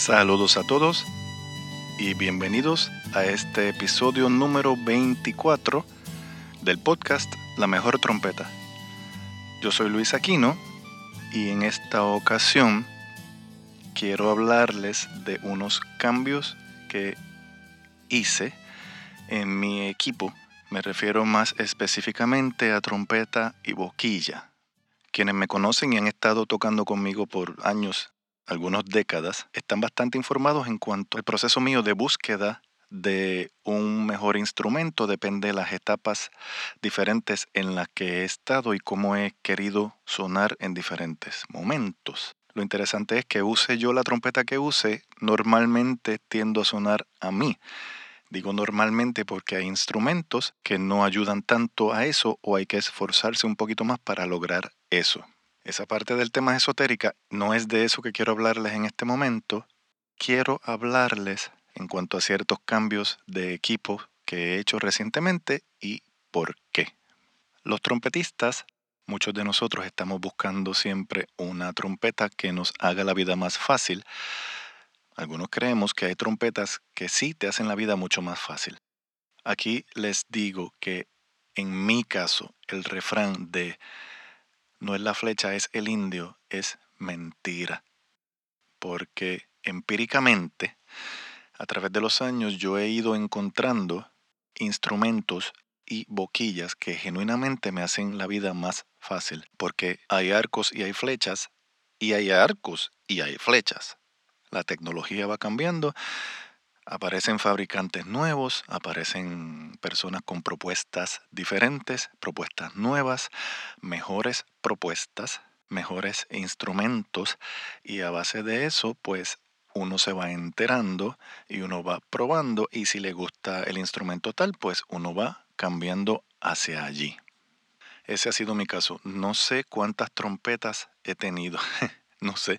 Saludos a todos y bienvenidos a este episodio número 24 del podcast La mejor trompeta. Yo soy Luis Aquino y en esta ocasión quiero hablarles de unos cambios que hice en mi equipo. Me refiero más específicamente a trompeta y boquilla. Quienes me conocen y han estado tocando conmigo por años algunas décadas, están bastante informados en cuanto al proceso mío de búsqueda de un mejor instrumento depende de las etapas diferentes en las que he estado y cómo he querido sonar en diferentes momentos. Lo interesante es que use yo la trompeta que use, normalmente tiendo a sonar a mí. Digo normalmente porque hay instrumentos que no ayudan tanto a eso o hay que esforzarse un poquito más para lograr eso. Esa parte del tema esotérica no es de eso que quiero hablarles en este momento. Quiero hablarles en cuanto a ciertos cambios de equipo que he hecho recientemente y por qué. Los trompetistas, muchos de nosotros estamos buscando siempre una trompeta que nos haga la vida más fácil. Algunos creemos que hay trompetas que sí te hacen la vida mucho más fácil. Aquí les digo que en mi caso el refrán de no es la flecha, es el indio, es mentira. Porque empíricamente, a través de los años, yo he ido encontrando instrumentos y boquillas que genuinamente me hacen la vida más fácil. Porque hay arcos y hay flechas, y hay arcos y hay flechas. La tecnología va cambiando Aparecen fabricantes nuevos, aparecen personas con propuestas diferentes, propuestas nuevas, mejores propuestas, mejores instrumentos y a base de eso pues uno se va enterando y uno va probando y si le gusta el instrumento tal pues uno va cambiando hacia allí. Ese ha sido mi caso. No sé cuántas trompetas he tenido. no sé,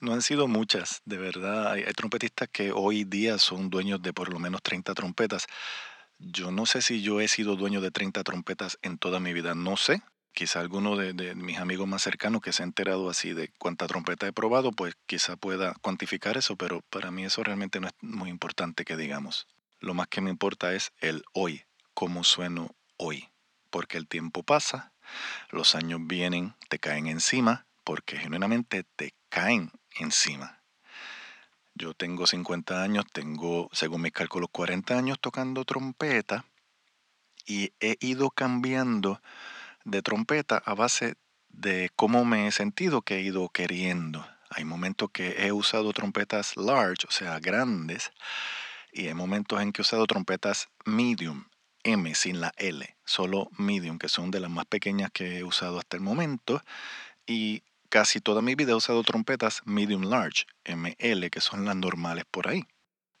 no han sido muchas, de verdad. Hay, trompetistas que hoy día son dueños de por lo menos 30 trompetas. Yo no sé si yo he sido dueño de 30 trompetas en toda mi vida, no sé. Quizá alguno de, de mis amigos más cercanos que se ha enterado así de cuánta trompeta he probado, pues quizá pueda cuantificar eso, pero para mí eso realmente no es muy importante que digamos. Lo más que me importa es el hoy, cómo sueno hoy. Porque el tiempo pasa, los años vienen, te caen encima, porque genuinamente te caen encima. Yo tengo 50 años, tengo, según mis cálculos, 40 años tocando trompeta y he ido cambiando de trompeta a base de cómo me he sentido que he ido queriendo. Hay momentos que he usado trompetas large, o sea, grandes, y hay momentos en que he usado trompetas medium, M sin la L, solo medium, que son de las más pequeñas que he usado hasta el momento. Y casi toda mi vida he usado trompetas medium large, ML, que son las normales por ahí.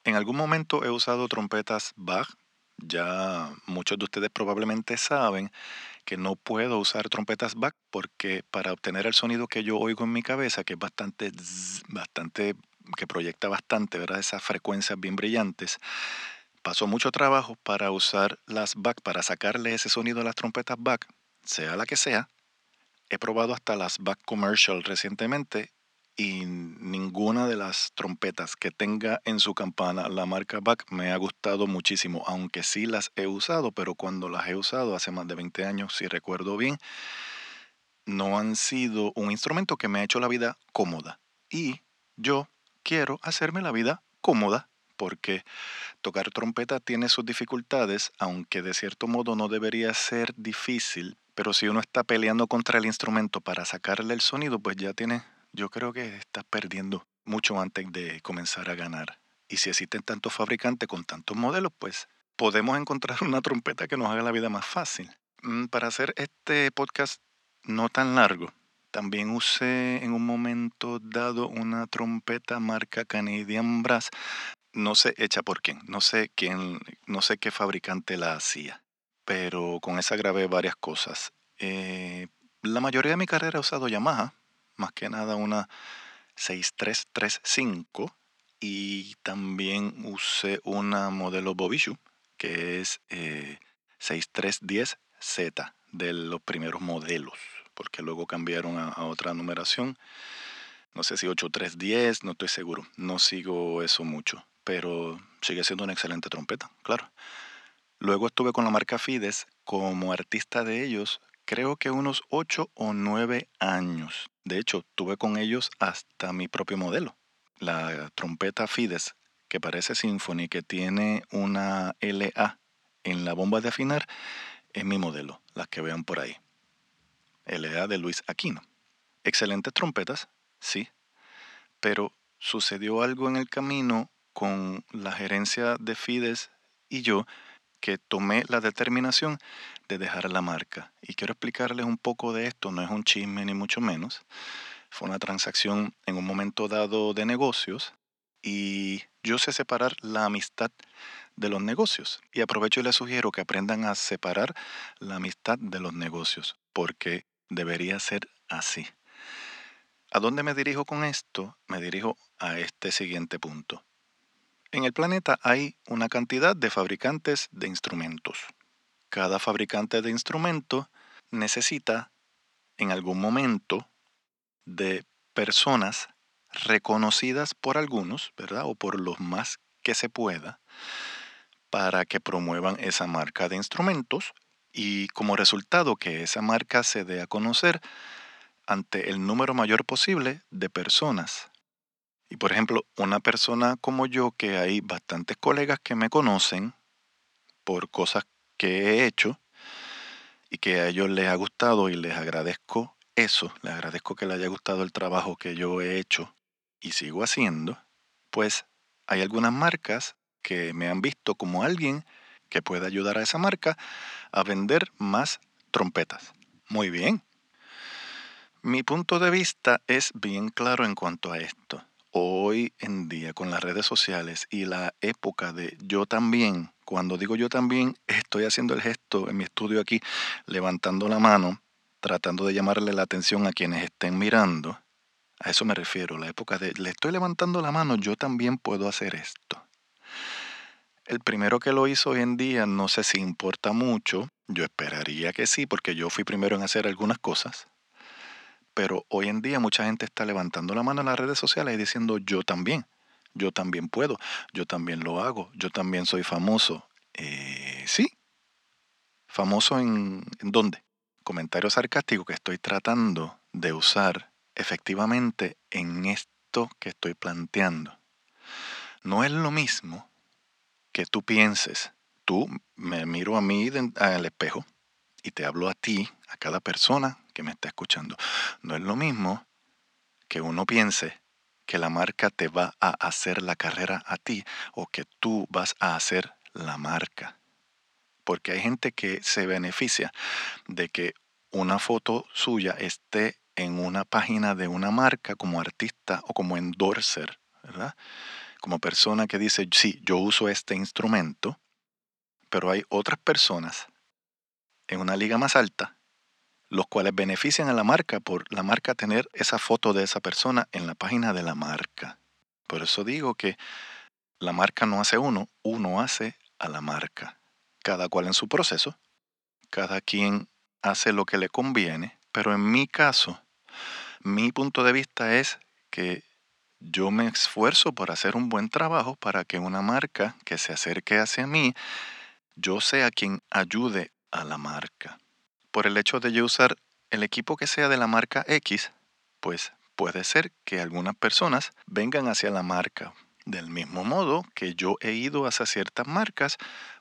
En algún momento he usado trompetas Bach. Ya muchos de ustedes probablemente saben que no puedo usar trompetas Bach porque para obtener el sonido que yo oigo en mi cabeza, que es bastante, bastante, que proyecta bastante, ¿verdad? Esas frecuencias bien brillantes, pasó mucho trabajo para usar las Bach, para sacarle ese sonido a las trompetas Bach, sea la que sea, He probado hasta las back commercial recientemente y ninguna de las trompetas que tenga en su campana la marca Back me ha gustado muchísimo, aunque sí las he usado, pero cuando las he usado hace más de 20 años, si recuerdo bien, no han sido un instrumento que me ha hecho la vida cómoda. Y yo quiero hacerme la vida cómoda porque tocar trompeta tiene sus dificultades, aunque de cierto modo no debería ser difícil, pero si uno está peleando contra el instrumento para sacarle el sonido, pues ya tiene, yo creo que estás perdiendo mucho antes de comenzar a ganar. Y si existen tantos fabricantes con tantos modelos, pues podemos encontrar una trompeta que nos haga la vida más fácil. Mm, para hacer este podcast no tan largo, También usé en un momento dado una trompeta marca Canadian Brass, no sé hecha por quién, no sé quién, no sé qué fabricante la hacía, pero con esa grabé varias cosas. Eh, la mayoría de mi carrera he usado Yamaha, más que nada una 6335 y también usé una modelo Bobishu que es 6310Z eh, de los primeros modelos, porque luego cambiaron a, otra numeración. No sé si 8310, no estoy seguro, no sigo eso mucho, pero sigue siendo una excelente trompeta, claro. Luego estuve con la marca Fides como artista de ellos, creo que unos 8 o 9 años. De hecho, tuve con ellos hasta mi propio modelo, la trompeta Fides, que parece Symphony, que tiene una LA en la bomba de afinar, es mi modelo, las que vean por ahí. LA de Luis Aquino. Excelentes trompetas, sí, pero sucedió algo en el camino con la gerencia de Fides y yo que tomé la determinación de dejar la marca. Y quiero explicarles un poco de esto, no es un chisme ni mucho menos. Fue una transacción en un momento dado de negocios y yo sé separar la amistad de los negocios. Y aprovecho y les sugiero que aprendan a separar la amistad de los negocios, porque debería ser así. ¿A dónde me dirijo con esto? Me dirijo a este siguiente punto. En el planeta hay una cantidad de fabricantes de instrumentos. Cada fabricante de instrumento necesita en algún momento de personas reconocidas por algunos, ¿verdad? O por los más que se pueda, para que promuevan esa marca de instrumentos y como resultado que esa marca se dé a conocer ante el número mayor posible de personas. Y por ejemplo, una persona como yo, que hay bastantes colegas que me conocen por cosas que he hecho y que a ellos les ha gustado y les agradezco eso, les agradezco que les haya gustado el trabajo que yo he hecho y sigo haciendo, pues hay algunas marcas que me han visto como alguien que puede ayudar a esa marca a vender más trompetas. Muy bien. Mi punto de vista es bien claro en cuanto a esto. Hoy en día con las redes sociales y la época de yo también, cuando digo yo también, estoy haciendo el gesto en mi estudio aquí, levantando la mano, tratando de llamarle la atención a quienes estén mirando a eso me refiero, la época de le estoy levantando la mano, yo también puedo hacer esto. El primero que lo hizo hoy en día no sé si importa mucho, yo esperaría que sí, porque yo fui primero en hacer algunas cosas, pero hoy en día mucha gente está levantando la mano en las redes sociales y diciendo yo también, yo también puedo, yo también lo hago, yo también soy famoso. Eh, sí, famoso en, en dónde? Comentario sarcástico que estoy tratando de usar efectivamente en esto que estoy planteando. No es lo mismo que tú pienses, tú me miro a mí al espejo y te hablo a ti, a cada persona que me está escuchando. No es lo mismo que uno piense que la marca te va a hacer la carrera a ti o que tú vas a hacer la marca. Porque hay gente que se beneficia de que una foto suya esté en una página de una marca como artista o como endorser, ¿verdad? Como persona que dice, sí, yo uso este instrumento, pero hay otras personas en una liga más alta, los cuales benefician a la marca por la marca tener esa foto de esa persona en la página de la marca. Por eso digo que la marca no hace uno, uno hace a la marca. Cada cual en su proceso, cada quien hace lo que le conviene, pero en mi caso, mi punto de vista es que yo me esfuerzo por hacer un buen trabajo para que una marca que se acerque hacia mí, yo sea quien ayude a la marca. Por el hecho de yo usar el equipo que sea de la marca X, pues puede ser que algunas personas vengan hacia la marca. Del mismo modo que yo he ido hacia ciertas marcas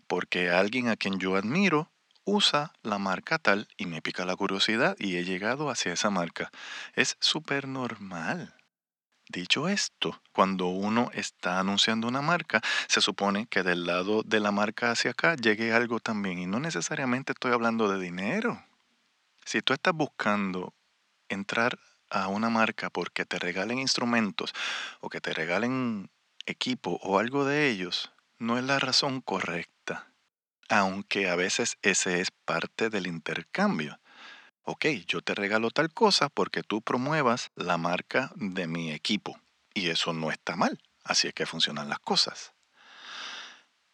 porque alguien a quien yo admiro usa la marca tal y me pica la curiosidad y he llegado hacia esa marca. Es súper normal. Dicho esto, cuando uno está anunciando una marca, se supone que del lado de la marca hacia acá llegue algo también. Y no necesariamente estoy hablando de dinero. Si tú estás buscando entrar a una marca porque te regalen instrumentos o que te regalen equipo o algo de ellos no es la razón correcta, aunque a veces ese es parte del intercambio. Ok, yo te regalo tal cosa porque tú promuevas la marca de mi equipo y eso no está mal, así es que funcionan las cosas.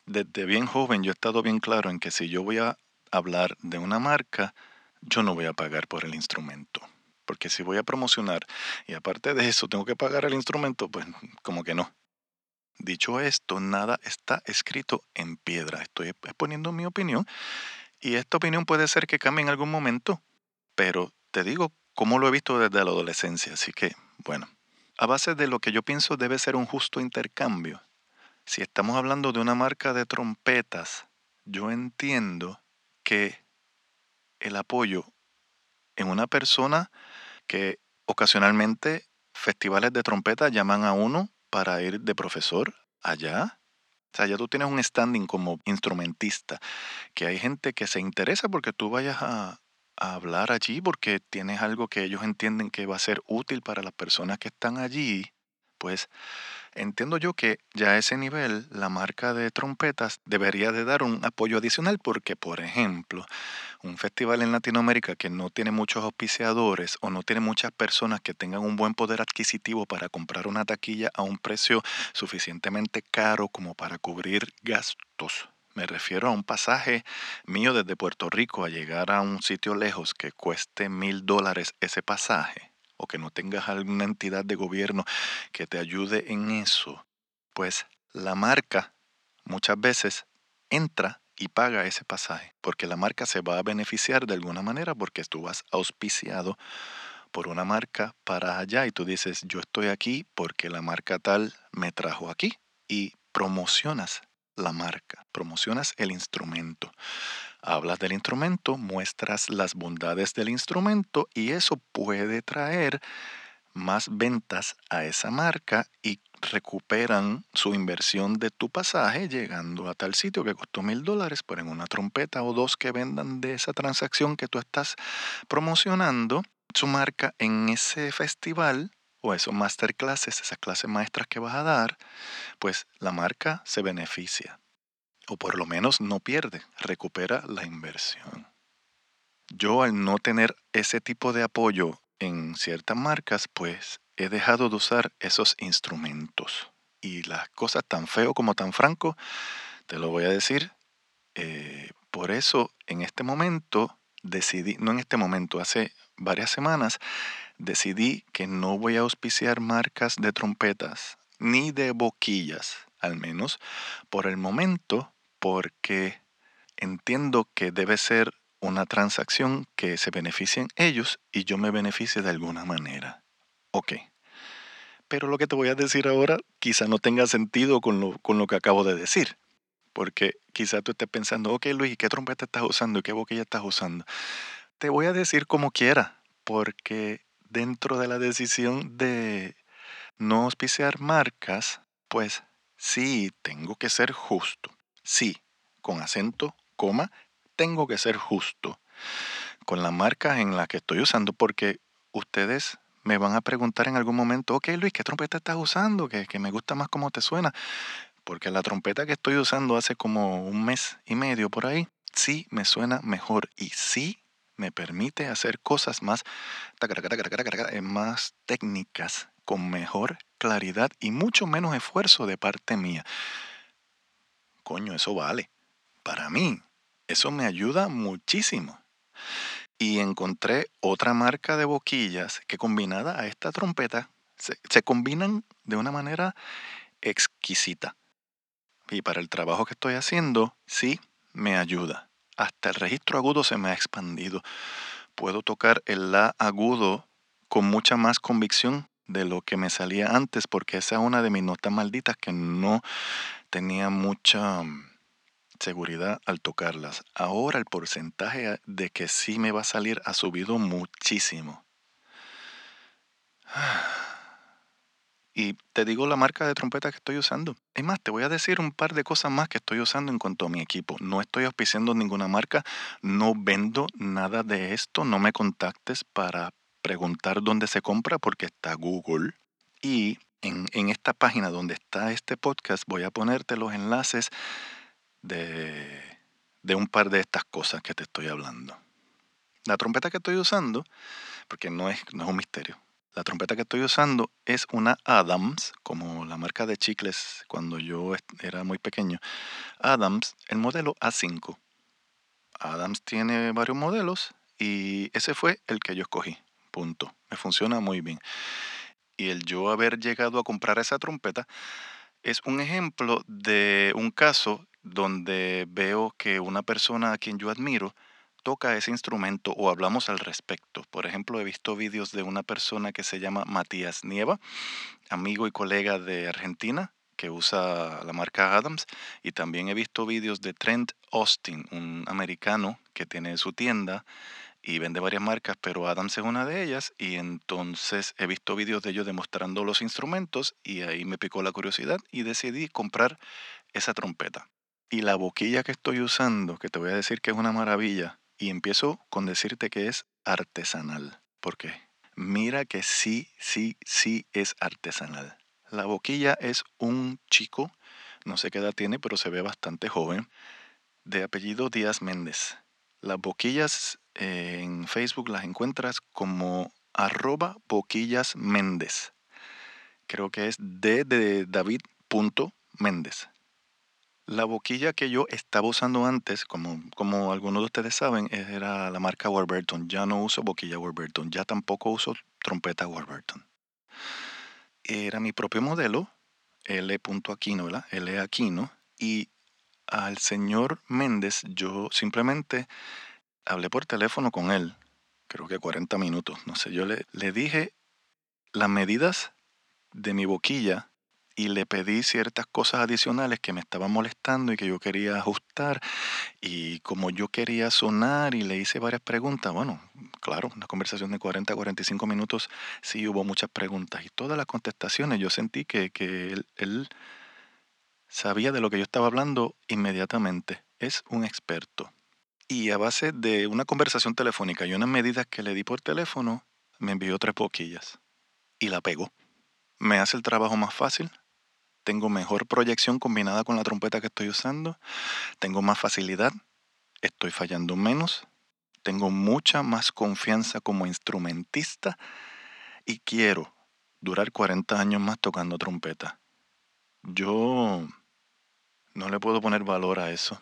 Desde bien joven yo he estado bien claro en que si yo voy a hablar de una marca, yo no voy a pagar por el instrumento. Porque si voy a promocionar y aparte de eso tengo que pagar el instrumento, pues como que no. Dicho esto, nada está escrito en piedra. Estoy exponiendo mi opinión y esta opinión puede ser que cambie en algún momento, pero te digo cómo lo he visto desde la adolescencia. Así que, bueno, a base de lo que yo pienso debe ser un justo intercambio. Si estamos hablando de una marca de trompetas, yo entiendo que el apoyo en una persona que ocasionalmente festivales de trompeta llaman a uno para ir de profesor allá. O sea, ya tú tienes un standing como instrumentista, que hay gente que se interesa porque tú vayas a, hablar allí porque tienes algo que ellos entienden que va a ser útil para las personas que están allí, pues entiendo yo que ya a ese nivel la marca de trompetas debería de dar un apoyo adicional porque, por ejemplo, un festival en Latinoamérica que no tiene muchos auspiciadores o no tiene muchas personas que tengan un buen poder adquisitivo para comprar una taquilla a un precio suficientemente caro como para cubrir gastos. Me refiero a un pasaje mío desde Puerto Rico a llegar a un sitio lejos que cueste mil dólares ese pasaje o que no tengas alguna entidad de gobierno que te ayude en eso, pues la marca muchas veces entra y paga ese pasaje, porque la marca se va a beneficiar de alguna manera porque tú vas auspiciado por una marca para allá y tú dices, yo estoy aquí porque la marca tal me trajo aquí y promocionas la marca, promocionas el instrumento. Hablas del instrumento, muestras las bondades del instrumento y eso puede traer más ventas a esa marca y recuperan su inversión de tu pasaje llegando a tal sitio que costó mil dólares, pero en una trompeta o dos que vendan de esa transacción que tú estás promocionando, su marca en ese festival o esos masterclasses, esas clases maestras que vas a dar, pues la marca se beneficia o por lo menos no pierde, recupera la inversión. Yo al no tener ese tipo de apoyo en ciertas marcas, pues he dejado de usar esos instrumentos. Y las cosas tan feo como tan franco, te lo voy a decir. Eh, por eso en este momento decidí, no en este momento, hace varias semanas, decidí que no voy a auspiciar marcas de trompetas ni de boquillas, al menos por el momento, porque entiendo que debe ser una transacción que se beneficien ellos y yo me beneficie de alguna manera. Ok. Pero lo que te voy a decir ahora quizá no tenga sentido con lo, con lo que acabo de decir. Porque quizá tú estés pensando, ok Luis, ¿qué trompeta estás usando y qué boquilla estás usando? Te voy a decir como quiera, porque dentro de la decisión de no auspiciar marcas, pues sí, tengo que ser justo. Sí, con acento, coma, tengo que ser justo con la marca en la que estoy usando porque ustedes me van a preguntar en algún momento, ok Luis, ¿qué trompeta estás usando? Que, que me gusta más cómo te suena. Porque la trompeta que estoy usando hace como un mes y medio por ahí, sí me suena mejor y sí me permite hacer cosas más, técnicas, con mejor claridad y mucho menos esfuerzo de parte mía coño, eso vale. Para mí, eso me ayuda muchísimo. Y encontré otra marca de boquillas que combinada a esta trompeta se combinan de una manera exquisita. Y para el trabajo que estoy haciendo, sí, me ayuda. Hasta el registro agudo se me ha expandido. Puedo tocar el La agudo con mucha más convicción de lo que me salía antes, porque esa es una de mis notas malditas que no tenía mucha mm, seguridad al tocarlas. Ahora el porcentaje de que sí me va a salir ha subido muchísimo. Y te digo la marca de trompeta que estoy usando. Es más, te voy a decir un par de cosas más que estoy usando en cuanto a mi equipo. No estoy auspiciando ninguna marca, no vendo nada de esto, no me contactes para preguntar dónde se compra porque está Google. Y en, en, esta página donde está este podcast voy a ponerte los enlaces de, de un par de estas cosas que te estoy hablando. La trompeta que estoy usando, porque no es, no es un misterio, la trompeta que estoy usando es una Adams, como la marca de chicles cuando yo era muy pequeño. Adams, el modelo A5. Adams tiene varios modelos y ese fue el que yo escogí. Punto. Me funciona muy bien. Y el yo haber llegado a comprar esa trompeta es un ejemplo de un caso donde veo que una persona a quien yo admiro toca ese instrumento o hablamos al respecto. Por ejemplo, he visto vídeos de una persona que se llama Matías Nieva, amigo y colega de Argentina, que usa la marca Adams, y también he visto vídeos de Trent Austin, un americano que tiene su tienda y vende varias marcas, pero Adams es una de ellas, y entonces he visto vídeos de ellos demostrando los instrumentos y ahí me picó la curiosidad y decidí comprar esa trompeta. Y la boquilla que estoy usando, que te voy a decir que es una maravilla, y empiezo con decirte que es artesanal. ¿Por qué? Mira que sí, sí, sí es artesanal. La boquilla es un chico, no sé qué edad tiene, pero se ve bastante joven, de apellido Díaz Méndez. Las boquillas eh, en Facebook las encuentras como arroba boquillas Méndez. Creo que es d Méndez. La boquilla que yo estaba usando antes, como, como algunos de ustedes saben, era la marca Warburton. Ya no uso boquilla Warburton, ya tampoco uso trompeta Warburton. Era mi propio modelo, L. Aquino, ¿verdad? L. Aquino. Y al señor Méndez yo simplemente hablé por teléfono con él, creo que 40 minutos, no sé, yo le, le dije las medidas de mi boquilla y le pedí ciertas cosas adicionales que me estaban molestando y que yo quería ajustar. Y como yo quería sonar y le hice varias preguntas, bueno, claro, una conversación de 40 a 45 minutos, sí hubo muchas preguntas y todas las contestaciones yo sentí que, que él, él sabía de lo que yo estaba hablando inmediatamente. Es un experto. Y a base de una conversación telefónica y unas medidas que le di por teléfono, me envió tres boquillas y la pegó. Me hace el trabajo más fácil, tengo mejor proyección combinada con la trompeta que estoy usando, tengo más facilidad, estoy fallando menos, tengo mucha más confianza como instrumentista y quiero durar 40 años más tocando trompeta. Yo no le puedo poner valor a eso.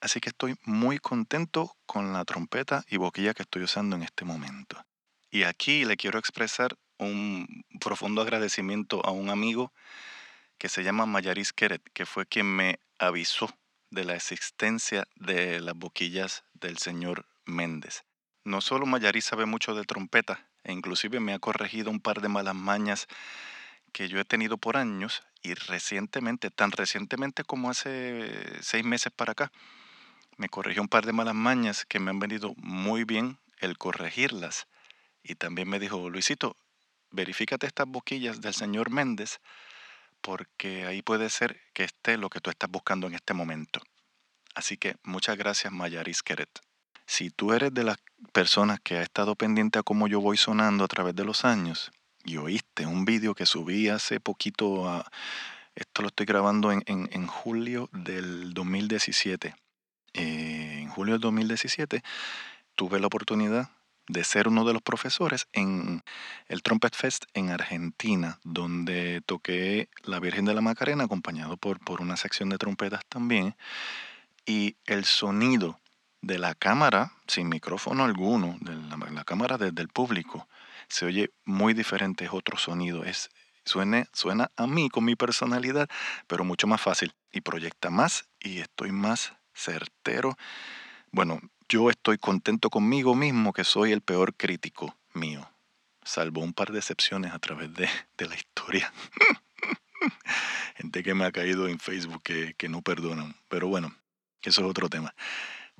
Así que estoy muy contento con la trompeta y boquilla que estoy usando en este momento. Y aquí le quiero expresar un profundo agradecimiento a un amigo que se llama Mayaris Keret, que fue quien me avisó de la existencia de las boquillas del señor Méndez. No solo Mayaris sabe mucho de trompeta, e inclusive me ha corregido un par de malas mañas que yo he tenido por años y recientemente, tan recientemente como hace seis meses para acá, me corrigió un par de malas mañas que me han venido muy bien el corregirlas. Y también me dijo, Luisito, verifícate estas boquillas del señor Méndez porque ahí puede ser que esté lo que tú estás buscando en este momento. Así que muchas gracias Mayaris Keret. Si tú eres de las personas que ha estado pendiente a cómo yo voy sonando a través de los años y oíste un vídeo que subí hace poquito, a, esto lo estoy grabando en, en, julio del 2017. Eh, en julio del 2017 tuve la oportunidad de ser uno de los profesores en el Trumpet Fest en Argentina, donde toqué La Virgen de la Macarena acompañado por, por una sección de trompetas también. Y el sonido de la cámara, sin micrófono alguno, de la, cámara desde el público, se oye muy diferente, es otro sonido. Es, suena, suena a mí con mi personalidad, pero mucho más fácil y proyecta más y estoy más certero. Bueno, yo estoy contento conmigo mismo que soy el peor crítico mío, salvo un par de excepciones a través de, la historia. Gente que me ha caído en Facebook que, que no perdonan. Pero bueno, eso es otro tema.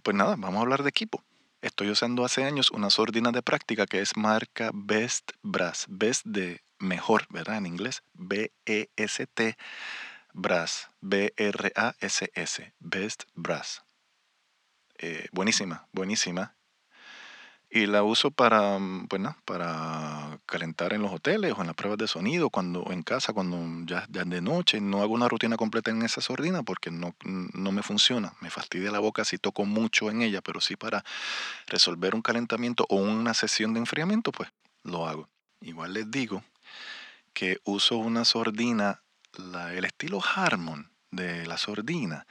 Pues nada, vamos a hablar de equipo. Estoy usando hace años una sordina de práctica que es marca Best Brass. Best de mejor, ¿verdad? En inglés. B-E-S-T Brass. B-R-A-S-S. Best Brass. Eh, buenísima, buenísima. Y la uso para, bueno, mm, para calentar en los hoteles o en las pruebas de sonido, cuando en casa, cuando ya, ya de noche. No hago una rutina completa en esa sordina porque no, no me funciona. Me fastidia la boca si toco mucho en ella, pero sí para resolver un calentamiento o una sesión de enfriamiento, pues lo hago. Igual les digo que uso una sordina, la, el estilo Harmon de la sordina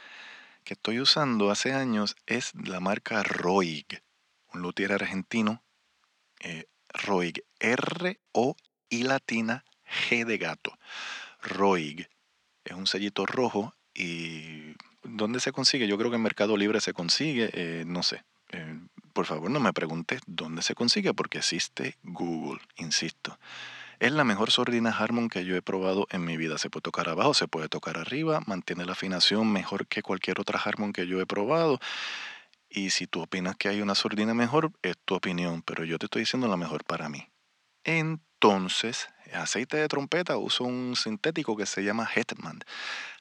que estoy usando hace años es la marca Roig un luthier argentino, eh, Roig, R-O y latina G de gato. Roig es un sellito rojo y ¿dónde se consigue? Yo creo que en Mercado Libre se consigue, eh, no sé. Eh, por favor, no me preguntes dónde se consigue porque existe Google, insisto. Es la mejor sordina Harmon que yo he probado en mi vida. Se puede tocar abajo, se puede tocar arriba, mantiene la afinación mejor que cualquier otra Harmon que yo he probado. Y si tú opinas que hay una sordina mejor, es tu opinión, pero yo te estoy diciendo la mejor para mí. Entonces, aceite de trompeta, uso un sintético que se llama Hetman.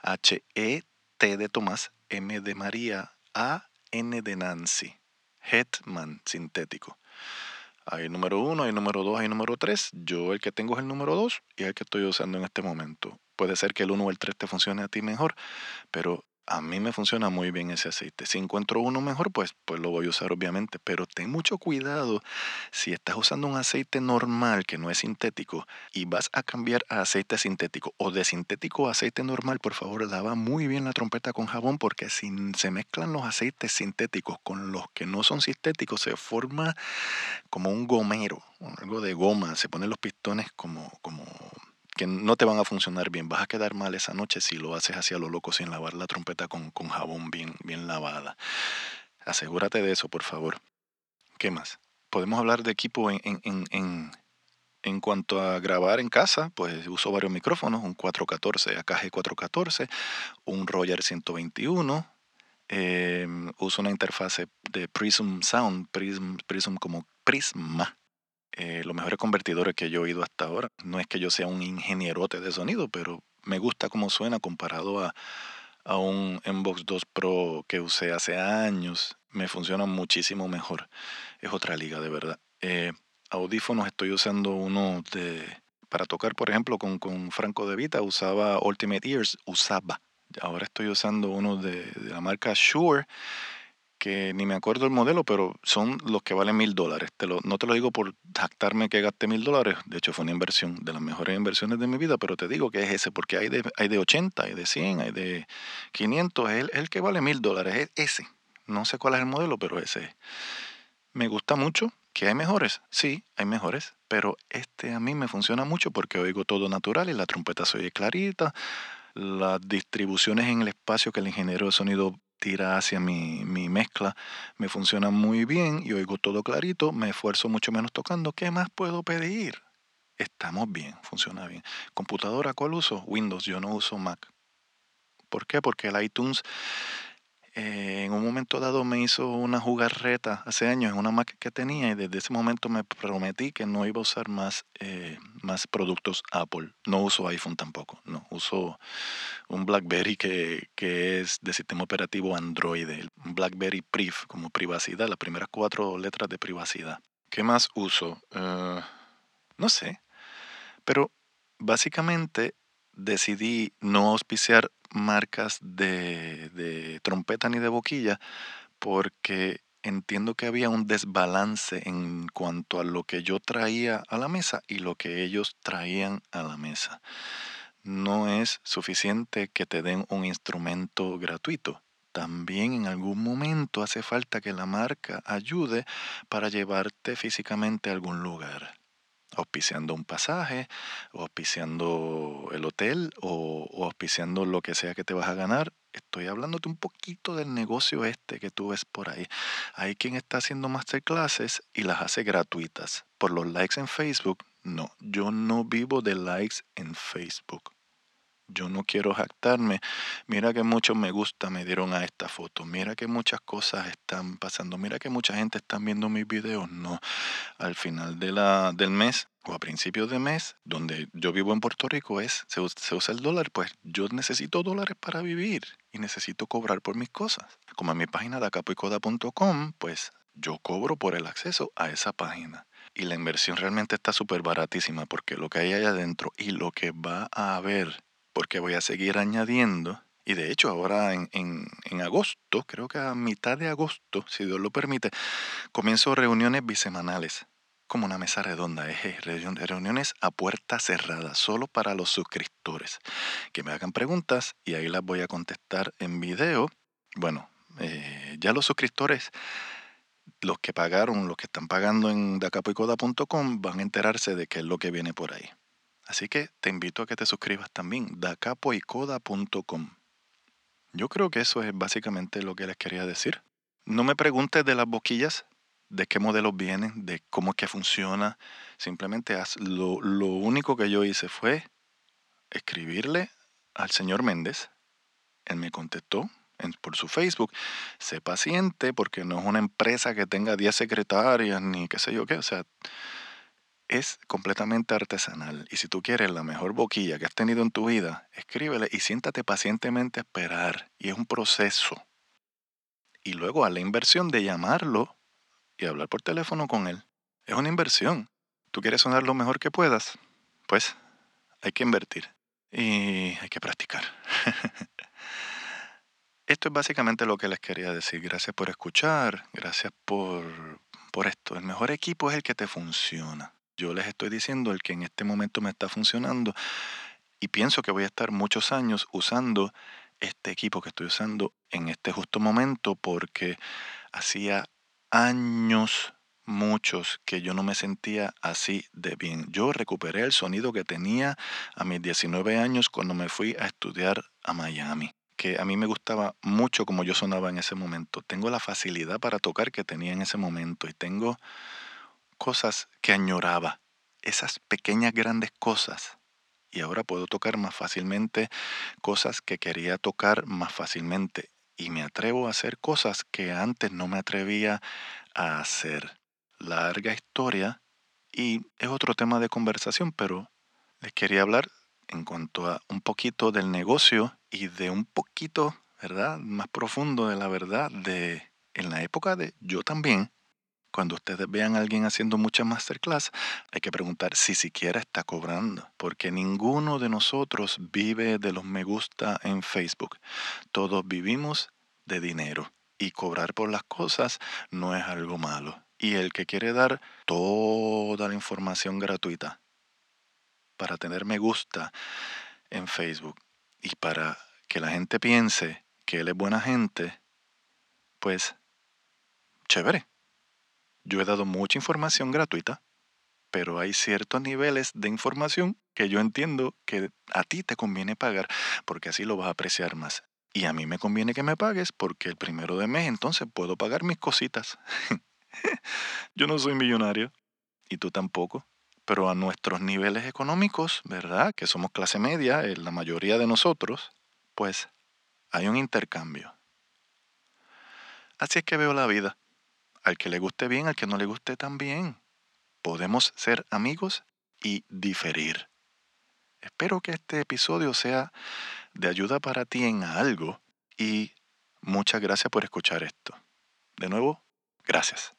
H-E-T de Tomás, M de María, A-N de Nancy. Hetman sintético. Hay número uno, hay número dos, hay número tres. Yo el que tengo es el número dos y el que estoy usando en este momento. Puede ser que el uno o el tres te funcione a ti mejor, pero a mí me funciona muy bien ese aceite. Si encuentro uno mejor, pues, pues lo voy a usar obviamente. Pero ten mucho cuidado si estás usando un aceite normal que no es sintético y vas a cambiar a aceite sintético o de sintético a aceite normal, por favor lava muy bien la trompeta con jabón porque si se mezclan los aceites sintéticos con los que no son sintéticos se forma como un gomero, algo de goma. Se ponen los pistones como, como que no te van a funcionar bien. Vas a quedar mal esa noche si lo haces hacia lo loco sin lavar la trompeta con, jabón bien, bien lavada. Asegúrate de eso, por favor. ¿Qué más? Podemos hablar de equipo en, en, en, en cuanto a grabar en casa, pues uso varios micrófonos, un 414 AKG 414, un Roger 121, em, uso una interfase de Prism Sound, Prism, Prism como Prisma, eh, los mejores convertidores que yo he oído hasta ahora. No es que yo sea un ingenierote de sonido, pero me gusta cómo suena comparado a, a un Mbox 2 Pro que usé hace años. Me funciona muchísimo mejor. Es otra liga, de verdad. Eh, audífonos estoy usando uno de... Para tocar, por ejemplo, con, con Franco De Vita usaba Ultimate Ears, usaba. Ahora estoy usando uno de, de la marca Shure que ni me acuerdo el modelo, pero son los que valen mil dólares. no te lo digo por jactarme que gasté mil dólares, de hecho fue una inversión de las mejores inversiones de mi vida, pero te digo que es ese, porque hay de, hay de 80, hay de 100, hay de 500, es el, que vale mil dólares, es ese. No sé cuál es el modelo, pero ese Me gusta mucho, que hay mejores, sí, hay mejores, pero este a mí me funciona mucho porque oigo todo natural y la trompeta se oye clarita, las distribuciones en el espacio que el ingeniero de sonido tira hacia mi, mi, mezcla, me funciona muy bien y oigo todo clarito, me esfuerzo mucho menos tocando. ¿Qué más puedo pedir? Estamos bien, funciona bien. Computadora, ¿cuál uso? Windows, yo no uso Mac. ¿Por qué? Porque el iTunes eh, en un momento dado me hizo una jugarreta hace años en una Mac que tenía y desde ese momento me prometí que no iba a usar más, eh, más productos Apple. No uso iPhone tampoco, no. Uso un BlackBerry que, que es de sistema operativo Android, un BlackBerry Priv como privacidad, las primeras cuatro letras de privacidad. ¿Qué más uso? Eh, no sé, pero básicamente decidí no auspiciar marcas de, trompeta ni de boquilla porque entiendo que había un desbalance en cuanto a lo que yo traía a la mesa y lo que ellos traían a la mesa. No es suficiente que te den un instrumento gratuito. También en algún momento hace falta que la marca ayude para llevarte físicamente a algún lugar auspiciando un pasaje, o auspiciando el hotel, o, auspiciando lo que sea que te vas a ganar. Estoy hablándote un poquito del negocio este que tú ves por ahí. Hay quien está haciendo masterclasses y las hace gratuitas. Por los likes en Facebook, no. Yo no vivo de likes en Facebook. Yo no quiero jactarme. Mira que muchos me gusta me dieron a esta foto. Mira que muchas cosas están pasando. Mira que mucha gente está viendo mis videos. No. Al final de la, del mes o a principios de mes, donde yo vivo en Puerto Rico, es se, se usa el dólar. Pues yo necesito dólares para vivir y necesito cobrar por mis cosas. Como en mi página de acapoicoda.com, pues yo cobro por el acceso a esa página. Y la inversión realmente está súper baratísima porque lo que hay ahí adentro y lo que va a haber, porque voy a seguir añadiendo. Y de hecho ahora en, en agosto, creo que a mitad de agosto, si Dios lo permite, comienzo reuniones bisemanales como una mesa redonda, es reuniones a puerta cerrada, solo para los suscriptores. Que me hagan preguntas y ahí las voy a contestar en video. Bueno, eh, ya los suscriptores, los que pagaron, los que están pagando en dacapoicoda.com, van a enterarse de qué es lo que viene por ahí. Así que te invito a que te suscribas también, dacapoicoda.com. Yo creo que eso es básicamente lo que les quería decir. No me preguntes de las boquillas, de qué modelos vienen, de cómo es que funciona. Simplemente haz, lo, único que yo hice fue escribirle al señor Méndez. Él me contestó por su Facebook. Sé paciente porque no es una empresa que tenga 10 secretarias ni qué sé yo qué. O sea, es completamente artesanal. Y si tú quieres la mejor boquilla que has tenido en tu vida, escríbele y siéntate pacientemente a esperar. Y es un proceso. Y luego a la inversión de llamarlo y hablar por teléfono con él. Es una inversión. ¿Tú quieres sonar lo mejor que puedas? Pues hay que invertir y hay que practicar. Esto es básicamente lo que les quería decir. Gracias por escuchar, gracias por, por esto. El mejor equipo es el que te funciona. Yo les estoy diciendo el que en este momento me está funcionando y pienso que voy a estar muchos años usando este equipo que estoy usando en este justo momento porque hacía años, muchos, que yo no me sentía así de bien. Yo recuperé el sonido que tenía a mis 19 años cuando me fui a estudiar a Miami que a mí me gustaba mucho como yo sonaba en ese momento. Tengo la facilidad para tocar que tenía en ese momento y tengo cosas que añoraba, esas pequeñas grandes cosas. Y ahora puedo tocar más fácilmente cosas que quería tocar más fácilmente y me atrevo a hacer cosas que antes no me atrevía a hacer. Larga historia y es otro tema de conversación, pero les quería hablar en cuanto a un poquito del negocio y de un poquito, ¿verdad? Más profundo de la verdad de en la época de yo también. Cuando ustedes vean a alguien haciendo muchas masterclass, hay que preguntar si siquiera está cobrando, porque ninguno de nosotros vive de los me gusta en Facebook. Todos vivimos de dinero y cobrar por las cosas no es algo malo. Y el que quiere dar toda la información gratuita para tener me gusta en Facebook y para que la gente piense que él es buena gente, pues chévere. Yo he dado mucha información gratuita, pero hay ciertos niveles de información que yo entiendo que a ti te conviene pagar, porque así lo vas a apreciar más. Y a mí me conviene que me pagues porque el primero de mes entonces puedo pagar mis cositas. yo no soy millonario y tú tampoco, pero a nuestros niveles económicos, ¿verdad? Que somos clase media, eh, la mayoría de nosotros, pues hay un intercambio. Así es que veo la vida. Al que le guste bien, al que no le guste también. Podemos ser amigos y diferir. Espero que este episodio sea de ayuda para ti en algo y muchas gracias por escuchar esto. De nuevo, gracias.